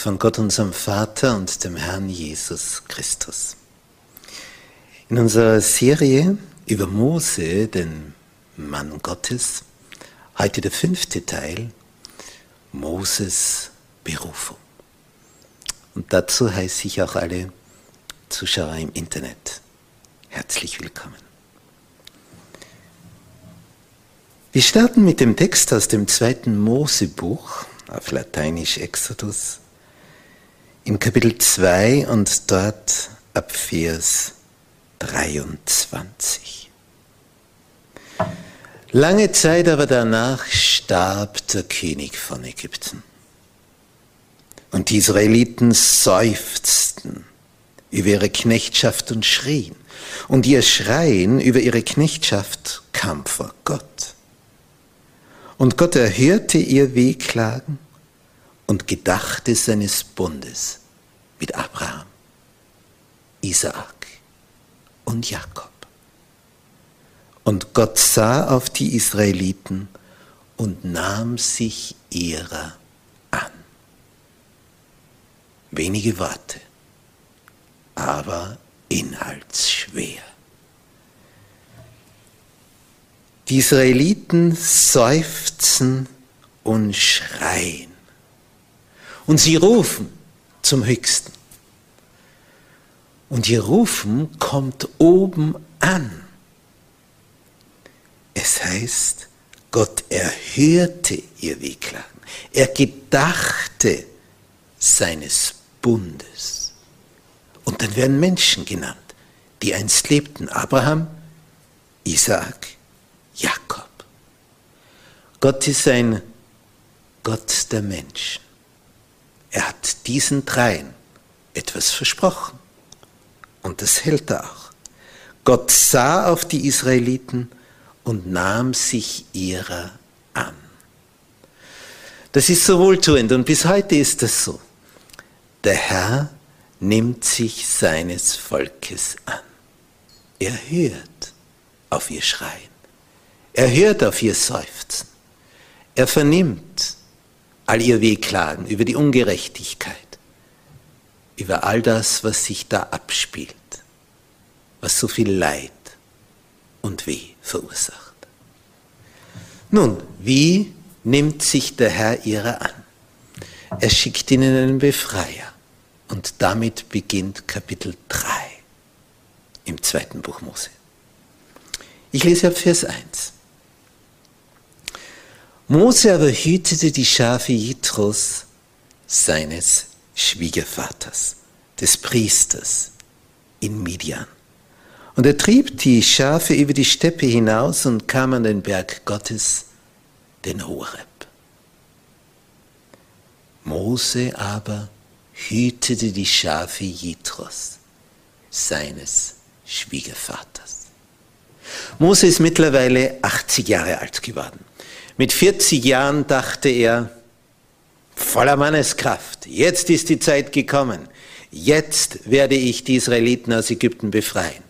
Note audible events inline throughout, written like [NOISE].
von Gott unserem Vater und dem Herrn Jesus Christus. In unserer Serie über Mose, den Mann Gottes, heute der fünfte Teil, Moses Berufung. Und dazu heiße ich auch alle Zuschauer im Internet herzlich willkommen. Wir starten mit dem Text aus dem zweiten Mosebuch, auf Lateinisch Exodus, im Kapitel 2 und dort ab Vers 23. Lange Zeit aber danach starb der König von Ägypten. Und die Israeliten seufzten über ihre Knechtschaft und schrien. Und ihr Schreien über ihre Knechtschaft kam vor Gott. Und Gott erhörte ihr Wehklagen und gedachte seines Bundes mit Abraham, Isaak und Jakob. Und Gott sah auf die Israeliten und nahm sich ihrer an. Wenige Worte, aber inhaltsschwer. Die Israeliten seufzen und schreien. Und sie rufen zum Höchsten. Und ihr Rufen kommt oben an. Es heißt, Gott erhörte ihr Wehklagen. Er gedachte seines Bundes. Und dann werden Menschen genannt, die einst lebten. Abraham, Isaak, Jakob. Gott ist ein Gott der Menschen. Er hat diesen dreien etwas versprochen. Und das hält er auch. Gott sah auf die Israeliten und nahm sich ihrer an. Das ist so wohltuend und bis heute ist das so. Der Herr nimmt sich seines Volkes an. Er hört auf ihr Schreien. Er hört auf ihr Seufzen. Er vernimmt all ihr Wehklagen über die Ungerechtigkeit, über all das, was sich da abspielt, was so viel Leid und Weh verursacht. Nun, wie nimmt sich der Herr ihrer an? Er schickt ihnen einen Befreier. Und damit beginnt Kapitel 3 im zweiten Buch Mose. Ich lese ab Vers 1. Mose aber hütete die Schafe Jitros, seines Schwiegervaters, des Priesters in Midian. Und er trieb die Schafe über die Steppe hinaus und kam an den Berg Gottes, den Horeb. Mose aber hütete die Schafe Jitros, seines Schwiegervaters. Mose ist mittlerweile 80 Jahre alt geworden. Mit 40 Jahren dachte er, voller Manneskraft, jetzt ist die Zeit gekommen. Jetzt werde ich die Israeliten aus Ägypten befreien.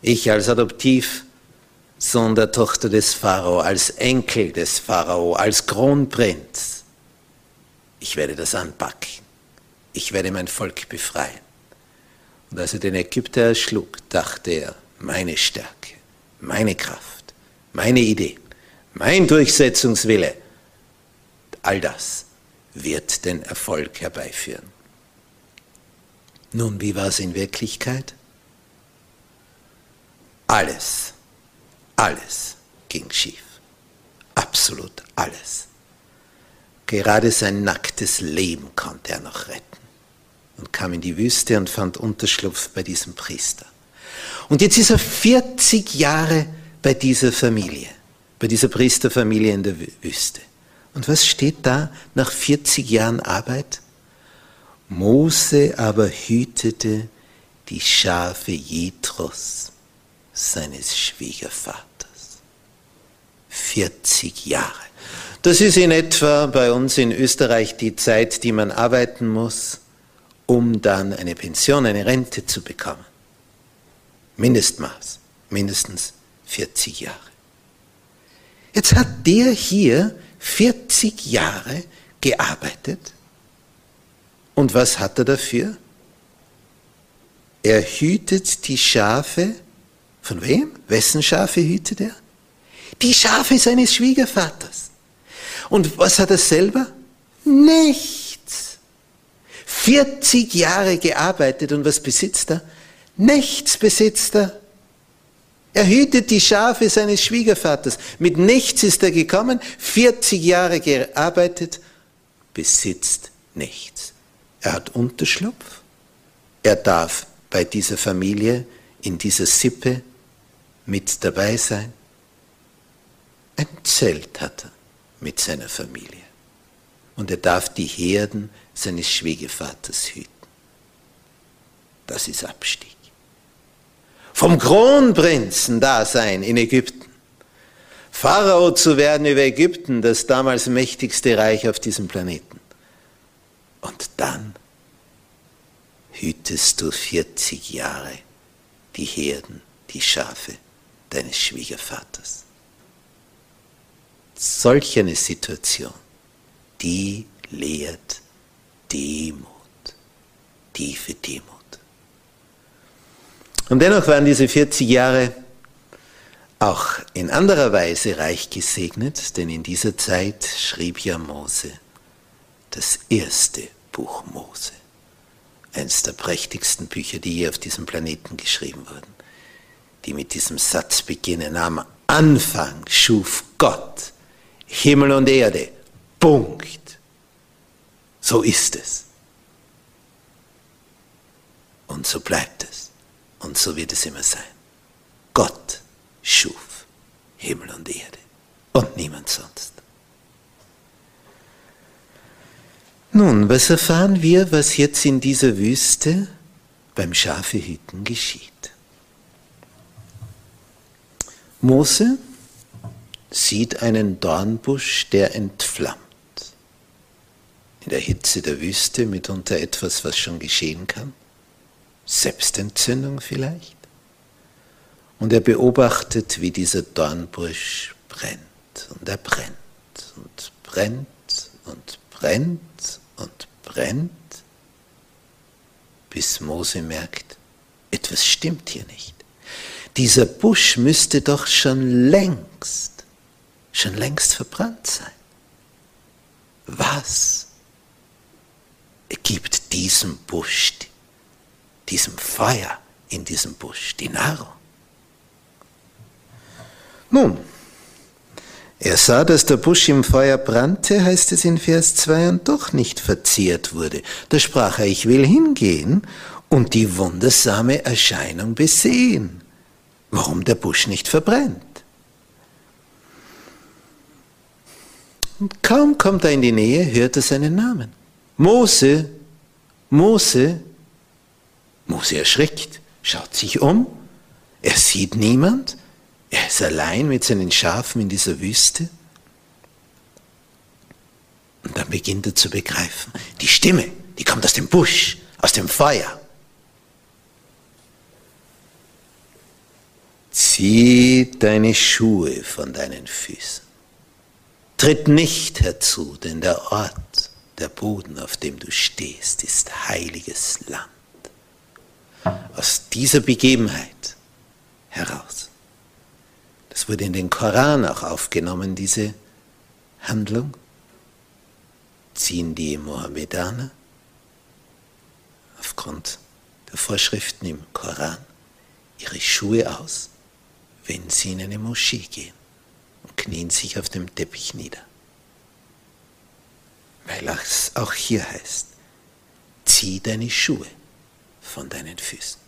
Ich als Adoptivsohn der Tochter des Pharao, als Enkel des Pharao, als Kronprinz. Ich werde das anpacken. Ich werde mein Volk befreien. Und als er den Ägypter erschlug, dachte er, meine Stärke, meine Kraft, meine Idee, mein Durchsetzungswille, all das wird den Erfolg herbeiführen. Nun, wie war es in Wirklichkeit? Alles, alles ging schief. Absolut alles. Gerade sein nacktes Leben konnte er noch retten. Und kam in die Wüste und fand Unterschlupf bei diesem Priester. Und jetzt ist er 40 Jahre bei dieser Familie, bei dieser Priesterfamilie in der Wüste. Und was steht da nach 40 Jahren Arbeit? Mose aber hütete die Schafe Jethros, seines Schwiegervaters. 40 Jahre. Das ist in etwa bei uns in Österreich die Zeit, die man arbeiten muss, um dann eine Pension, eine Rente zu bekommen. Mindestmaß, mindestens 40 Jahre. Jetzt hat der hier 40 Jahre gearbeitet. Und was hat er dafür? Er hütet die Schafe. Von wem? Wessen Schafe hütet er? Die Schafe seines Schwiegervaters. Und was hat er selber? Nichts. 40 Jahre gearbeitet und was besitzt er? Nichts besitzt er. Er hütet die Schafe seines Schwiegervaters. Mit nichts ist er gekommen, 40 Jahre gearbeitet, besitzt nichts. Er hat Unterschlupf. Er darf bei dieser Familie, in dieser Sippe mit dabei sein. Ein Zelt hat er mit seiner Familie. Und er darf die Herden seines Schwiegervaters hüten. Das ist Abstieg vom Kronprinzen da sein in Ägypten. Pharao zu werden über Ägypten, das damals mächtigste Reich auf diesem Planeten. Und dann hütest du 40 Jahre die Herden, die Schafe deines Schwiegervaters. Solch eine Situation, die lehrt Demut, tiefe Demut. Und dennoch waren diese 40 Jahre auch in anderer Weise reich gesegnet, denn in dieser Zeit schrieb ja Mose das erste Buch Mose, eines der prächtigsten Bücher, die je auf diesem Planeten geschrieben wurden, die mit diesem Satz beginnen, am Anfang schuf Gott Himmel und Erde, Punkt. So ist es. Und so bleibt es. Und so wird es immer sein. Gott schuf Himmel und Erde und niemand sonst. Nun, was erfahren wir, was jetzt in dieser Wüste beim Schafehüten geschieht? Mose sieht einen Dornbusch, der entflammt. In der Hitze der Wüste mitunter etwas, was schon geschehen kann. Selbstentzündung vielleicht? Und er beobachtet, wie dieser Dornbusch brennt und er brennt und brennt und brennt und brennt, bis Mose merkt, etwas stimmt hier nicht. Dieser Busch müsste doch schon längst, schon längst verbrannt sein. Was gibt diesem Busch diesem Feuer in diesem Busch, die Nahrung. Nun, er sah, dass der Busch im Feuer brannte, heißt es in Vers 2, und doch nicht verzehrt wurde. Da sprach er, ich will hingehen und die wundersame Erscheinung besehen, warum der Busch nicht verbrennt. Und kaum kommt er in die Nähe, hört er seinen Namen. Mose, Mose, Mose erschrickt, schaut sich um, er sieht niemand, er ist allein mit seinen Schafen in dieser Wüste. Und dann beginnt er zu begreifen, die Stimme, die kommt aus dem Busch, aus dem Feuer. Zieh deine Schuhe von deinen Füßen. Tritt nicht herzu, denn der Ort, der Boden, auf dem du stehst, ist heiliges Land. Aus dieser Begebenheit heraus, das wurde in den Koran auch aufgenommen, diese Handlung, ziehen die Mohammedaner aufgrund der Vorschriften im Koran ihre Schuhe aus, wenn sie in eine Moschee gehen und knien sich auf dem Teppich nieder. Weil es auch hier heißt, zieh deine Schuhe von deinen Füßen.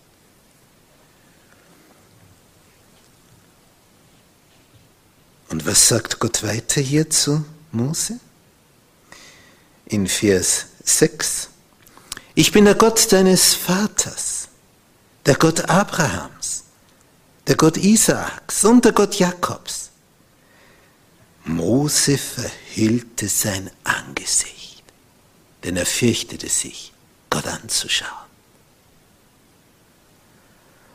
Und was sagt Gott weiter hier zu Mose? In Vers 6. Ich bin der Gott deines Vaters, der Gott Abrahams, der Gott Isaaks und der Gott Jakobs. Mose verhüllte sein Angesicht, denn er fürchtete sich, Gott anzuschauen.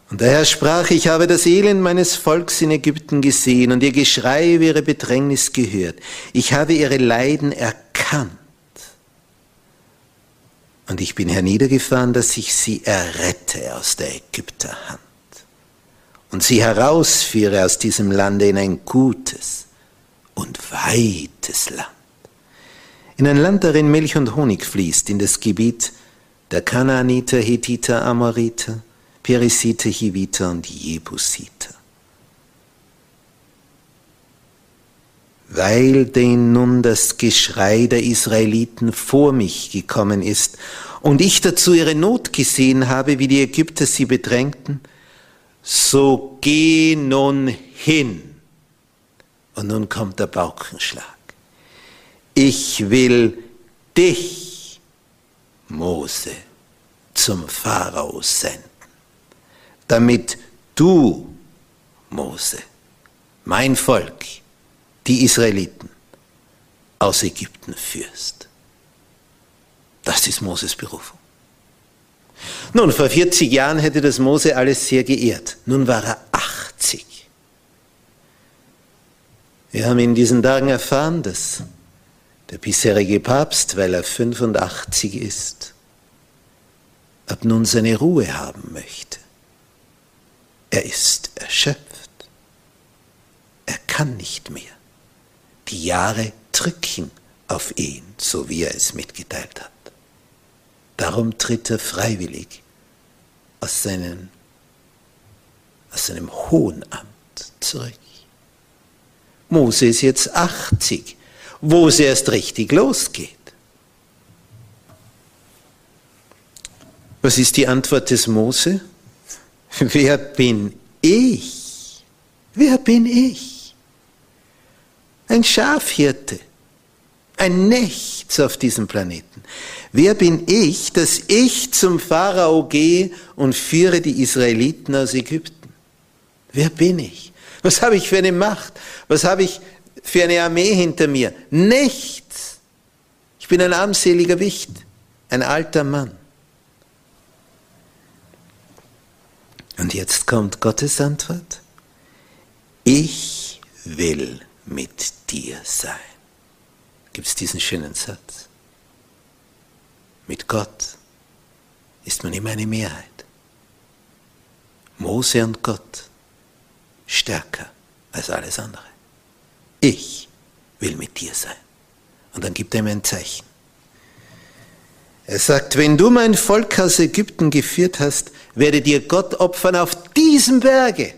Und der Herr sprach, ich habe das Elend meines Volks in Ägypten gesehen und ihr Geschrei über ihre Bedrängnis gehört. Ich habe ihre Leiden erkannt. Und ich bin herniedergefahren, dass ich sie errette aus der Ägypterhand und sie herausführe aus diesem Lande in ein gutes und weites Land. In ein Land, darin Milch und Honig fließt, in das Gebiet der Kanaaniter, Hethiter, Amoriter, Perisiter, Hiviter und Jebusiter. Weil denn nun das Geschrei der Israeliten vor mich gekommen ist und ich dazu ihre Not gesehen habe, wie die Ägypter sie bedrängten, so geh nun hin. Und nun kommt der Baukenschlag. Ich will dich, Mose, zum Pharao senden damit du, Mose, mein Volk, die Israeliten, aus Ägypten führst. Das ist Moses Berufung. Nun, vor 40 Jahren hätte das Mose alles sehr geehrt. Nun war er 80. Wir haben in diesen Tagen erfahren, dass der bisherige Papst, weil er 85 ist, ab nun seine Ruhe haben möchte. Er ist erschöpft. Er kann nicht mehr. Die Jahre drücken auf ihn, so wie er es mitgeteilt hat. Darum tritt er freiwillig aus, seinen, aus seinem hohen Amt zurück. Mose ist jetzt 80, wo es erst richtig losgeht. Was ist die Antwort des Mose? [LAUGHS] Wer bin ich? Wer bin ich? Ein Schafhirte, ein Nichts auf diesem Planeten. Wer bin ich, dass ich zum Pharao gehe und führe die Israeliten aus Ägypten? Wer bin ich? Was habe ich für eine Macht? Was habe ich für eine Armee hinter mir? Nichts. Ich bin ein armseliger Wicht, ein alter Mann. Und jetzt kommt Gottes Antwort. Ich will mit dir sein. Gibt es diesen schönen Satz? Mit Gott ist man immer eine Mehrheit. Mose und Gott stärker als alles andere. Ich will mit dir sein. Und dann gibt er ihm ein Zeichen. Er sagt, wenn du mein Volk aus Ägypten geführt hast, werde dir Gott opfern auf diesem Berge.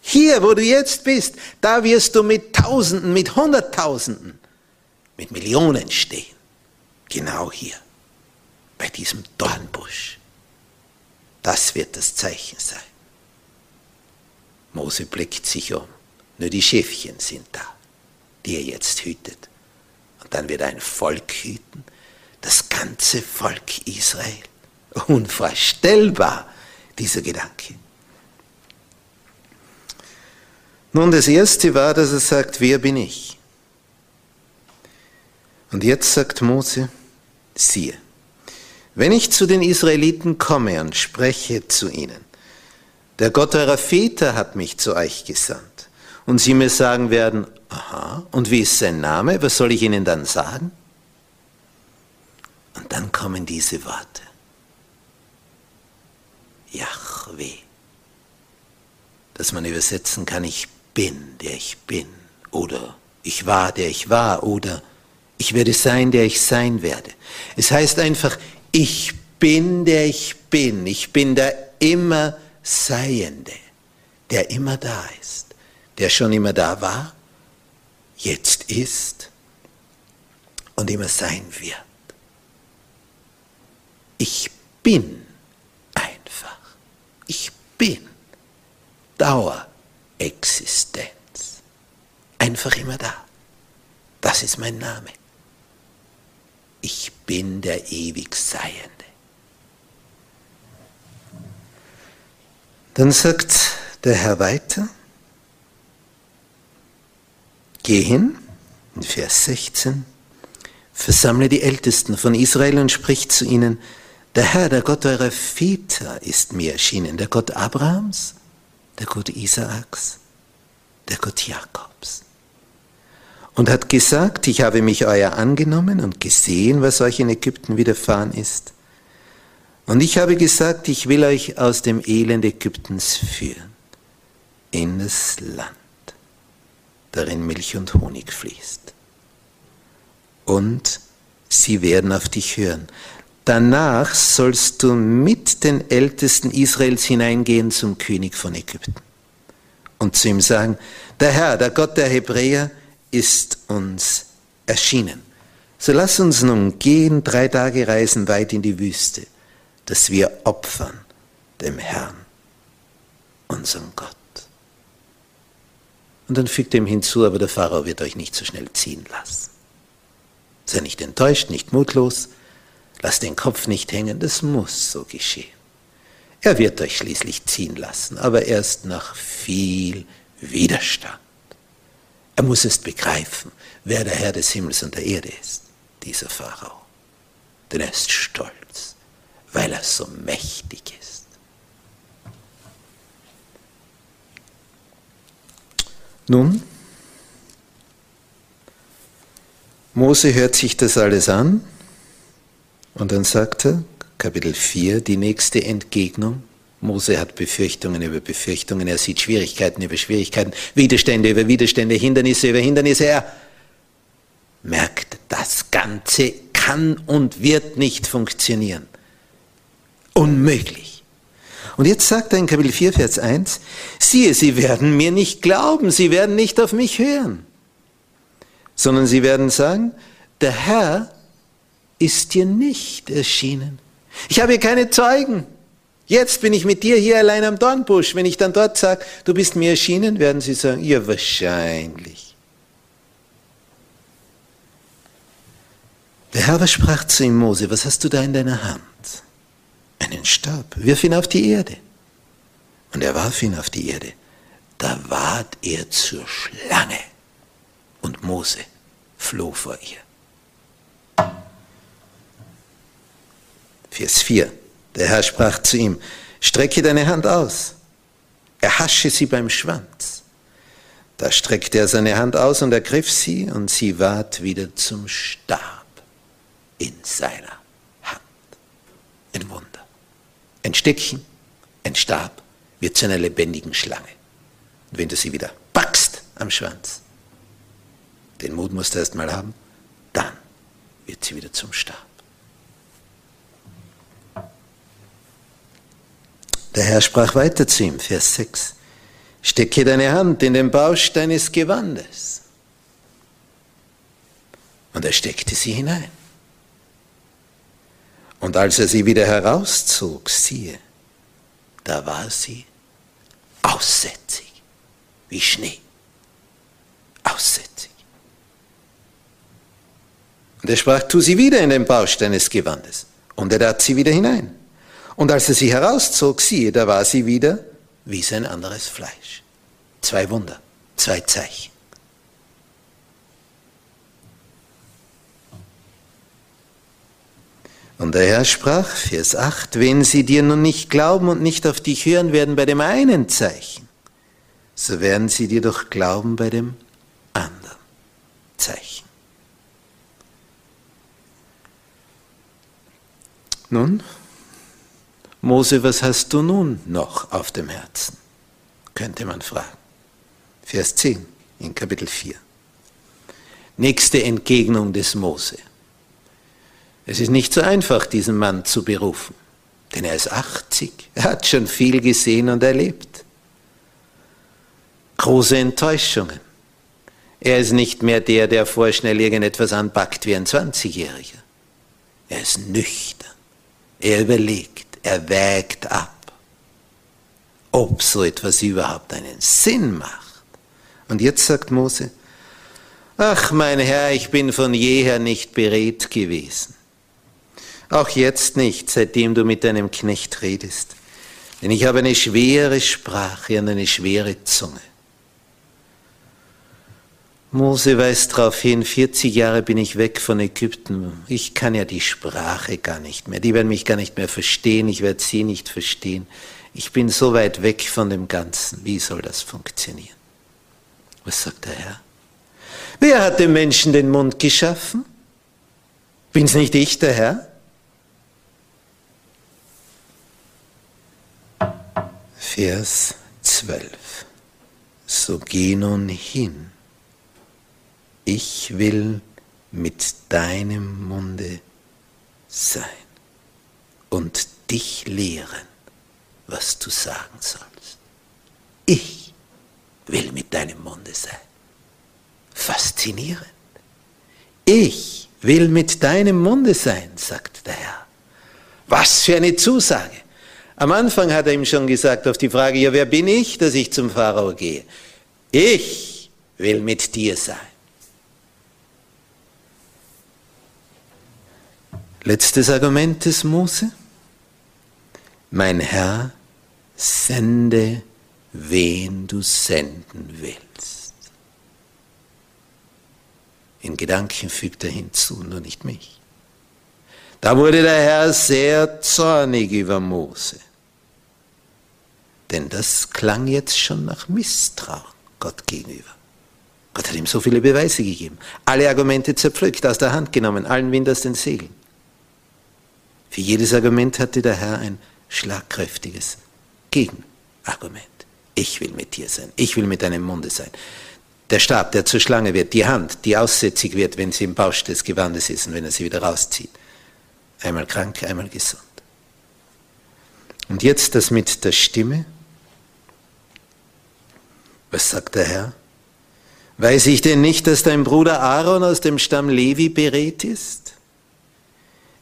Hier, wo du jetzt bist, da wirst du mit Tausenden, mit Hunderttausenden, mit Millionen stehen. Genau hier, bei diesem Dornbusch. Das wird das Zeichen sein. Mose blickt sich um. Nur die Schäfchen sind da, die er jetzt hütet. Und dann wird ein Volk hüten, das ganze Volk Israel. Unvorstellbar, dieser Gedanke. Nun, das erste war, dass er sagt, wer bin ich? Und jetzt sagt Mose, siehe, wenn ich zu den Israeliten komme und spreche zu ihnen, der Gott eurer Väter hat mich zu euch gesandt, und sie mir sagen werden, aha, und wie ist sein Name, was soll ich ihnen dann sagen? Und dann kommen diese Worte. Yahweh. Dass man übersetzen kann, ich bin, der ich bin. Oder ich war, der ich war. Oder ich werde sein, der ich sein werde. Es heißt einfach, ich bin, der ich bin. Ich bin der immer Seiende, der immer da ist, der schon immer da war, jetzt ist und immer sein wird. Ich bin bin Dauerexistenz. Einfach immer da. Das ist mein Name. Ich bin der ewig Seiende. Dann sagt der Herr weiter, geh hin, in Vers 16, versammle die Ältesten von Israel und sprich zu ihnen, der Herr, der Gott eurer Väter ist mir erschienen, der Gott Abrahams, der Gott Isaaks, der Gott Jakobs. Und hat gesagt, ich habe mich euer angenommen und gesehen, was euch in Ägypten widerfahren ist. Und ich habe gesagt, ich will euch aus dem Elend Ägyptens führen, in das Land, darin Milch und Honig fließt. Und sie werden auf dich hören. Danach sollst du mit den Ältesten Israels hineingehen zum König von Ägypten und zu ihm sagen, der Herr, der Gott der Hebräer, ist uns erschienen. So lass uns nun gehen, drei Tage reisen weit in die Wüste, dass wir opfern dem Herrn, unserem Gott. Und dann fügt ihm hinzu, aber der Pharao wird euch nicht so schnell ziehen lassen. Sei nicht enttäuscht, nicht mutlos, Lasst den Kopf nicht hängen, das muss so geschehen. Er wird euch schließlich ziehen lassen, aber erst nach viel Widerstand. Er muss es begreifen, wer der Herr des Himmels und der Erde ist, dieser Pharao. Denn er ist stolz, weil er so mächtig ist. Nun, Mose hört sich das alles an und dann sagt er, Kapitel 4, die nächste Entgegnung. Mose hat Befürchtungen über Befürchtungen, er sieht Schwierigkeiten über Schwierigkeiten, Widerstände über Widerstände, Hindernisse über Hindernisse. Er merkt, das Ganze kann und wird nicht funktionieren. Unmöglich. Und jetzt sagt er in Kapitel 4, Vers 1, siehe, sie werden mir nicht glauben, sie werden nicht auf mich hören, sondern sie werden sagen, der Herr ist dir nicht erschienen. Ich habe hier keine Zeugen. Jetzt bin ich mit dir hier allein am Dornbusch. Wenn ich dann dort sage, du bist mir erschienen, werden sie sagen, ja wahrscheinlich. Der Herr sprach zu ihm, Mose, was hast du da in deiner Hand? Einen Stab, wirf ihn auf die Erde. Und er warf ihn auf die Erde. Da ward er zur Schlange und Mose floh vor ihr. Vers 4. Der Herr sprach zu ihm, strecke deine Hand aus, erhasche sie beim Schwanz. Da streckte er seine Hand aus und ergriff sie, und sie ward wieder zum Stab in seiner Hand. Ein Wunder. Ein Stückchen, ein Stab wird zu einer lebendigen Schlange. Und wenn du sie wieder packst am Schwanz, den Mut musst du erst mal haben, dann wird sie wieder zum Stab. Der Herr sprach weiter zu ihm, Vers 6, stecke deine Hand in den Bausch deines Gewandes. Und er steckte sie hinein. Und als er sie wieder herauszog, siehe, da war sie aussätzig, wie Schnee. Aussätzig. Und er sprach, tu sie wieder in den Bausch deines Gewandes. Und er tat sie wieder hinein. Und als er sie herauszog, siehe, da war sie wieder wie sein anderes Fleisch. Zwei Wunder, zwei Zeichen. Und der Herr sprach, Vers 8, wenn sie dir nun nicht glauben und nicht auf dich hören werden bei dem einen Zeichen, so werden sie dir doch glauben bei dem anderen Zeichen. Nun, Mose, was hast du nun noch auf dem Herzen? Könnte man fragen. Vers 10 in Kapitel 4. Nächste Entgegnung des Mose. Es ist nicht so einfach, diesen Mann zu berufen, denn er ist 80, er hat schon viel gesehen und erlebt. Große Enttäuschungen. Er ist nicht mehr der, der vorschnell irgendetwas anpackt wie ein 20-Jähriger. Er ist nüchtern. Er überlegt, er wägt ab, ob so etwas überhaupt einen Sinn macht. Und jetzt sagt Mose, ach mein Herr, ich bin von jeher nicht beredt gewesen. Auch jetzt nicht, seitdem du mit deinem Knecht redest. Denn ich habe eine schwere Sprache und eine schwere Zunge. Mose weist darauf hin, 40 Jahre bin ich weg von Ägypten. Ich kann ja die Sprache gar nicht mehr. Die werden mich gar nicht mehr verstehen. Ich werde sie nicht verstehen. Ich bin so weit weg von dem Ganzen. Wie soll das funktionieren? Was sagt der Herr? Wer hat dem Menschen den Mund geschaffen? Bin's nicht ich, der Herr? Vers 12. So geh nun hin. Ich will mit deinem Munde sein und dich lehren, was du sagen sollst. Ich will mit deinem Munde sein. Faszinierend. Ich will mit deinem Munde sein, sagt der Herr. Was für eine Zusage. Am Anfang hat er ihm schon gesagt auf die Frage, ja, wer bin ich, dass ich zum Pharao gehe? Ich will mit dir sein. Letztes Argument des Mose. Mein Herr, sende, wen du senden willst. In Gedanken fügt er hinzu, nur nicht mich. Da wurde der Herr sehr zornig über Mose. Denn das klang jetzt schon nach Misstrauen Gott gegenüber. Gott hat ihm so viele Beweise gegeben, alle Argumente zerpflückt, aus der Hand genommen, allen Wind aus den Segeln. Für jedes Argument hatte der Herr ein schlagkräftiges Gegenargument. Ich will mit dir sein, ich will mit deinem Munde sein. Der Stab, der zur Schlange wird, die Hand, die aussätzig wird, wenn sie im Bausch des Gewandes ist und wenn er sie wieder rauszieht. Einmal krank, einmal gesund. Und jetzt das mit der Stimme. Was sagt der Herr? Weiß ich denn nicht, dass dein Bruder Aaron aus dem Stamm Levi berät ist?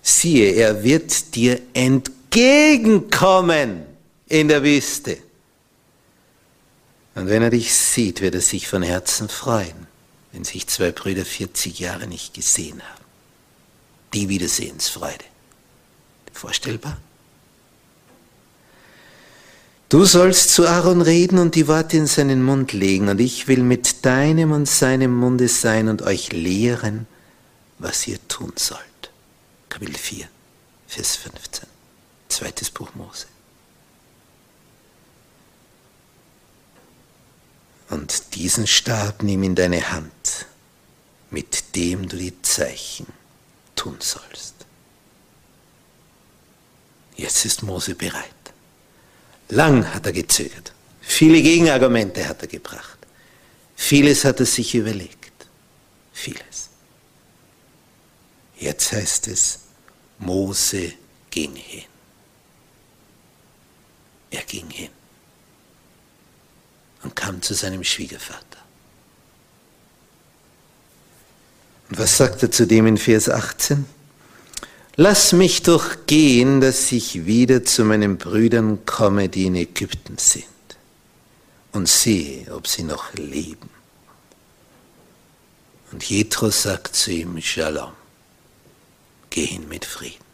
Siehe, er wird dir entgegenkommen in der Wüste. Und wenn er dich sieht, wird er sich von Herzen freuen, wenn sich zwei Brüder 40 Jahre nicht gesehen haben die Wiedersehensfreude. Vorstellbar? Du sollst zu Aaron reden und die Worte in seinen Mund legen, und ich will mit deinem und seinem Munde sein und euch lehren, was ihr tun sollt. Kapitel 4, Vers 15. Zweites Buch Mose. Und diesen Stab nimm in deine Hand, mit dem du die Zeichen tun sollst. Jetzt ist Mose bereit. Lang hat er gezögert. Viele Gegenargumente hat er gebracht. Vieles hat er sich überlegt. Vieles. Jetzt heißt es, Mose ging hin. Er ging hin und kam zu seinem Schwiegervater. Und was sagt er zu dem in Vers 18? Lass mich doch gehen, dass ich wieder zu meinen Brüdern komme, die in Ägypten sind, und sehe, ob sie noch leben. Und Jethro sagt zu ihm, Shalom, geh hin mit Frieden.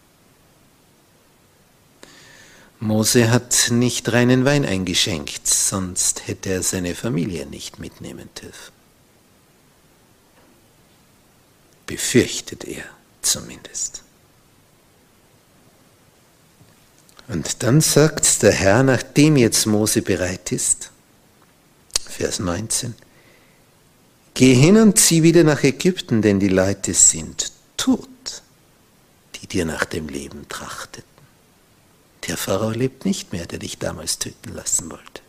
Mose hat nicht reinen Wein eingeschenkt, sonst hätte er seine Familie nicht mitnehmen dürfen. befürchtet er zumindest. Und dann sagt der Herr, nachdem jetzt Mose bereit ist, Vers 19, Geh hin und zieh wieder nach Ägypten, denn die Leute sind tot, die dir nach dem Leben trachteten. Der Pharao lebt nicht mehr, der dich damals töten lassen wollte.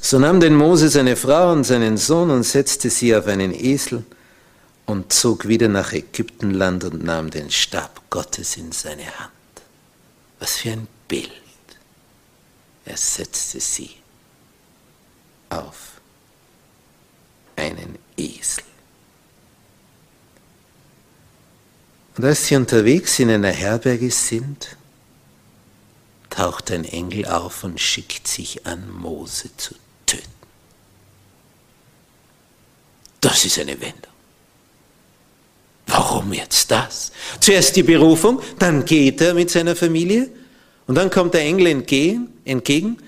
So nahm denn Mose seine Frau und seinen Sohn und setzte sie auf einen Esel und zog wieder nach Ägyptenland und nahm den Stab Gottes in seine Hand. Was für ein Bild. Er setzte sie auf einen Esel. Und als sie unterwegs in einer Herberge sind, taucht ein Engel auf und schickt sich an, Mose zu töten. Das ist eine Wendung. Warum jetzt das? Zuerst die Berufung, dann geht er mit seiner Familie und dann kommt der Engel entgegen, entgegen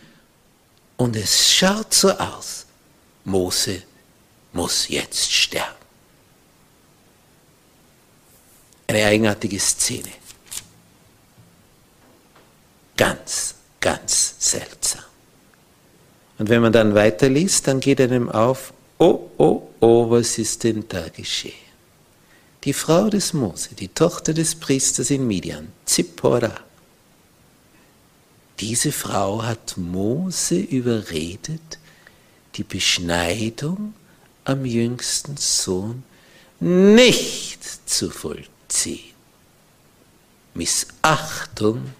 und es schaut so aus, Mose muss jetzt sterben. Eine eigenartige Szene. Ganz, ganz seltsam. Und wenn man dann weiterliest, dann geht einem auf, oh, oh, oh, was ist denn da geschehen? Die Frau des Mose, die Tochter des Priesters in Midian, Zippora, diese Frau hat Mose überredet, die Beschneidung am jüngsten Sohn nicht zu vollziehen. Missachtung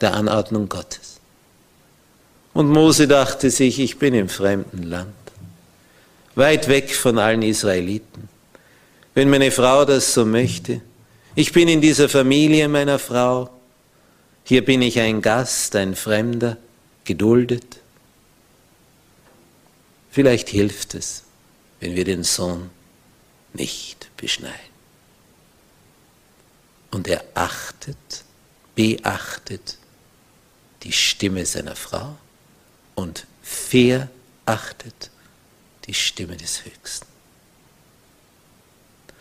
der Anordnung Gottes. Und Mose dachte sich, ich bin im fremden Land, weit weg von allen Israeliten wenn meine Frau das so möchte. Ich bin in dieser Familie meiner Frau. Hier bin ich ein Gast, ein Fremder, geduldet. Vielleicht hilft es, wenn wir den Sohn nicht beschneiden. Und er achtet, beachtet die Stimme seiner Frau und verachtet die Stimme des Höchsten.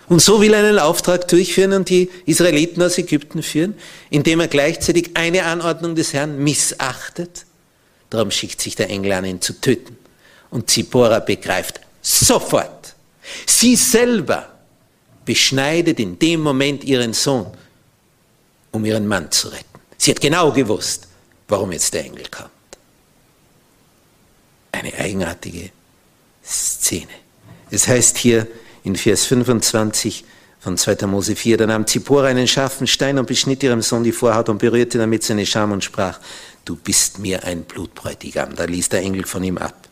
Und so will er einen Auftrag durchführen und die Israeliten aus Ägypten führen, indem er gleichzeitig eine Anordnung des Herrn missachtet. Darum schickt sich der Engel an, ihn zu töten. Und Zippora begreift sofort, sie selber beschneidet in dem Moment ihren Sohn, um ihren Mann zu retten. Sie hat genau gewusst, warum jetzt der Engel kommt. Eine eigenartige Szene. Es heißt hier, in Vers 25 von 2. Mose 4, da nahm Zippora einen scharfen Stein und beschnitt ihrem Sohn die Vorhaut und berührte damit seine Scham und sprach, du bist mir ein Blutbräutigam. Da ließ der Engel von ihm ab.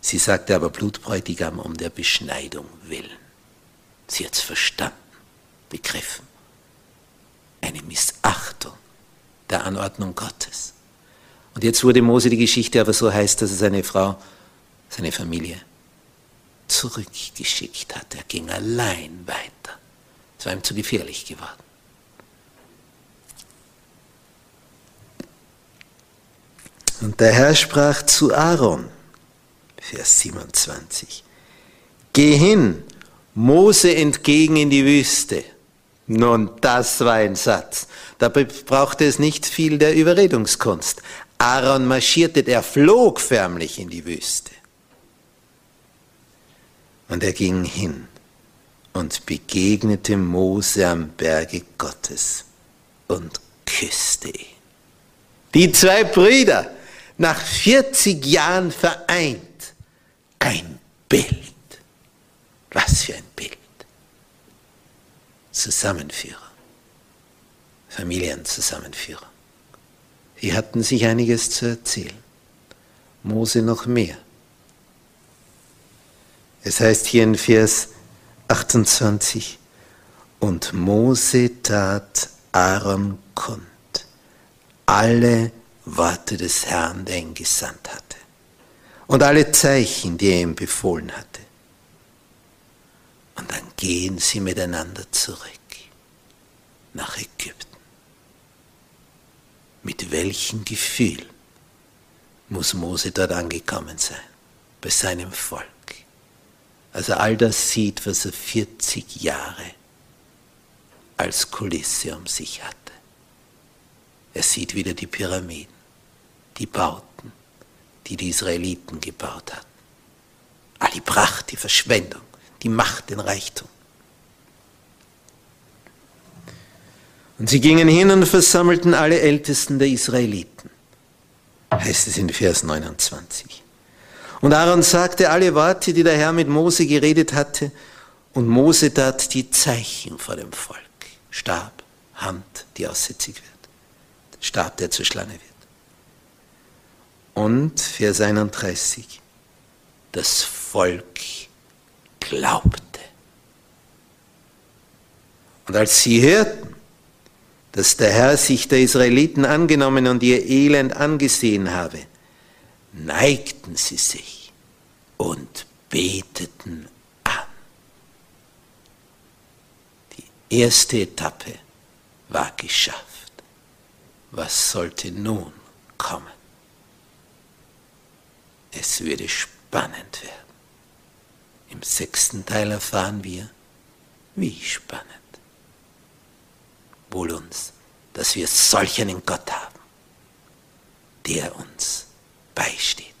Sie sagte aber Blutbräutigam um der Beschneidung willen. Sie hat es verstanden, begriffen. Eine Missachtung der Anordnung Gottes. Und jetzt wurde Mose die Geschichte aber so heiß, dass er seine Frau, seine Familie zurückgeschickt hat. Er ging allein weiter. Es war ihm zu gefährlich geworden. Und der Herr sprach zu Aaron, Vers 27, Geh hin, Mose entgegen in die Wüste. Nun, das war ein Satz. Dabei brauchte es nicht viel der Überredungskunst. Aaron marschierte, der flog förmlich in die Wüste. Und er ging hin und begegnete Mose am Berge Gottes und küsste ihn. Die zwei Brüder, nach 40 Jahren vereint, ein Bild. Was für ein Bild. Zusammenführer. Familienzusammenführer. Sie hatten sich einiges zu erzählen. Mose noch mehr. Es heißt hier in Vers 28, und Mose tat Aaron kund alle Worte des Herrn, der ihn gesandt hatte, und alle Zeichen, die er ihm befohlen hatte. Und dann gehen sie miteinander zurück nach Ägypten. Mit welchem Gefühl muss Mose dort angekommen sein, bei seinem Volk? als er all das sieht, was er 40 Jahre als Kulisse um sich hatte. Er sieht wieder die Pyramiden, die Bauten, die die Israeliten gebaut hatten. All die Pracht, die Verschwendung, die Macht, den Reichtum. Und sie gingen hin und versammelten alle Ältesten der Israeliten, heißt es in Vers 29. Und Aaron sagte alle Worte, die der Herr mit Mose geredet hatte, und Mose tat die Zeichen vor dem Volk. Stab, Hand, die aussätzig wird. Stab, der zur Schlange wird. Und Vers 31. Das Volk glaubte. Und als sie hörten, dass der Herr sich der Israeliten angenommen und ihr Elend angesehen habe, neigten sie sich und beteten an. Die erste Etappe war geschafft. Was sollte nun kommen? Es würde spannend werden. Im sechsten Teil erfahren wir, wie spannend. Wohl uns, dass wir solch einen Gott haben, der uns beisteht,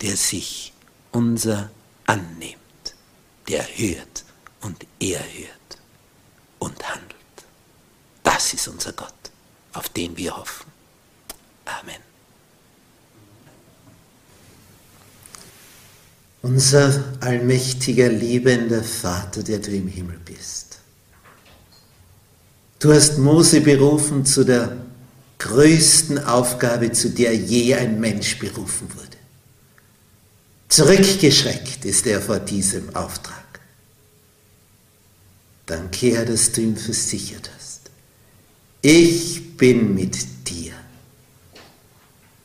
der sich unser annimmt, der hört und er hört und handelt. Das ist unser Gott, auf den wir hoffen. Amen. Unser allmächtiger, liebender Vater, der du im Himmel bist. Du hast Mose berufen zu der größten Aufgabe, zu der je ein Mensch berufen wurde. Zurückgeschreckt ist er vor diesem Auftrag. Danke, Herr, dass du ihm versichert hast. Ich bin mit dir.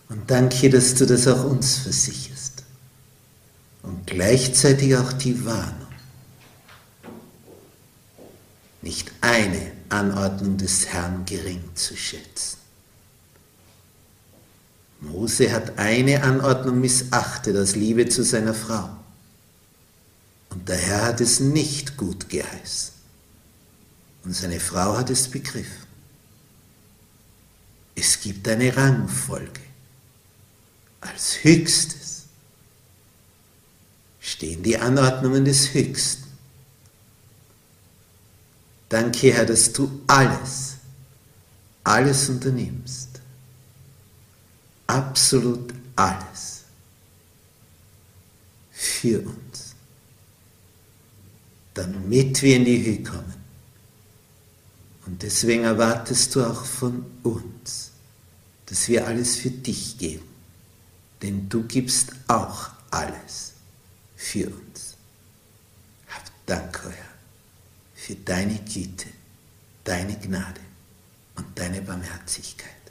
Und danke, dass du das auch uns versicherst. Und gleichzeitig auch die Warnung. Nicht eine Anordnung des Herrn gering zu schätzen. Mose hat eine Anordnung missachtet aus Liebe zu seiner Frau. Und der Herr hat es nicht gut geheißen. Und seine Frau hat es begriffen. Es gibt eine Rangfolge. Als Höchstes stehen die Anordnungen des Höchsten. Danke, Herr, dass du alles, alles unternimmst absolut alles für uns, damit wir in die Höhe kommen. Und deswegen erwartest du auch von uns, dass wir alles für dich geben, denn du gibst auch alles für uns. Hab Dank, Herr, für deine Güte, deine Gnade und deine Barmherzigkeit.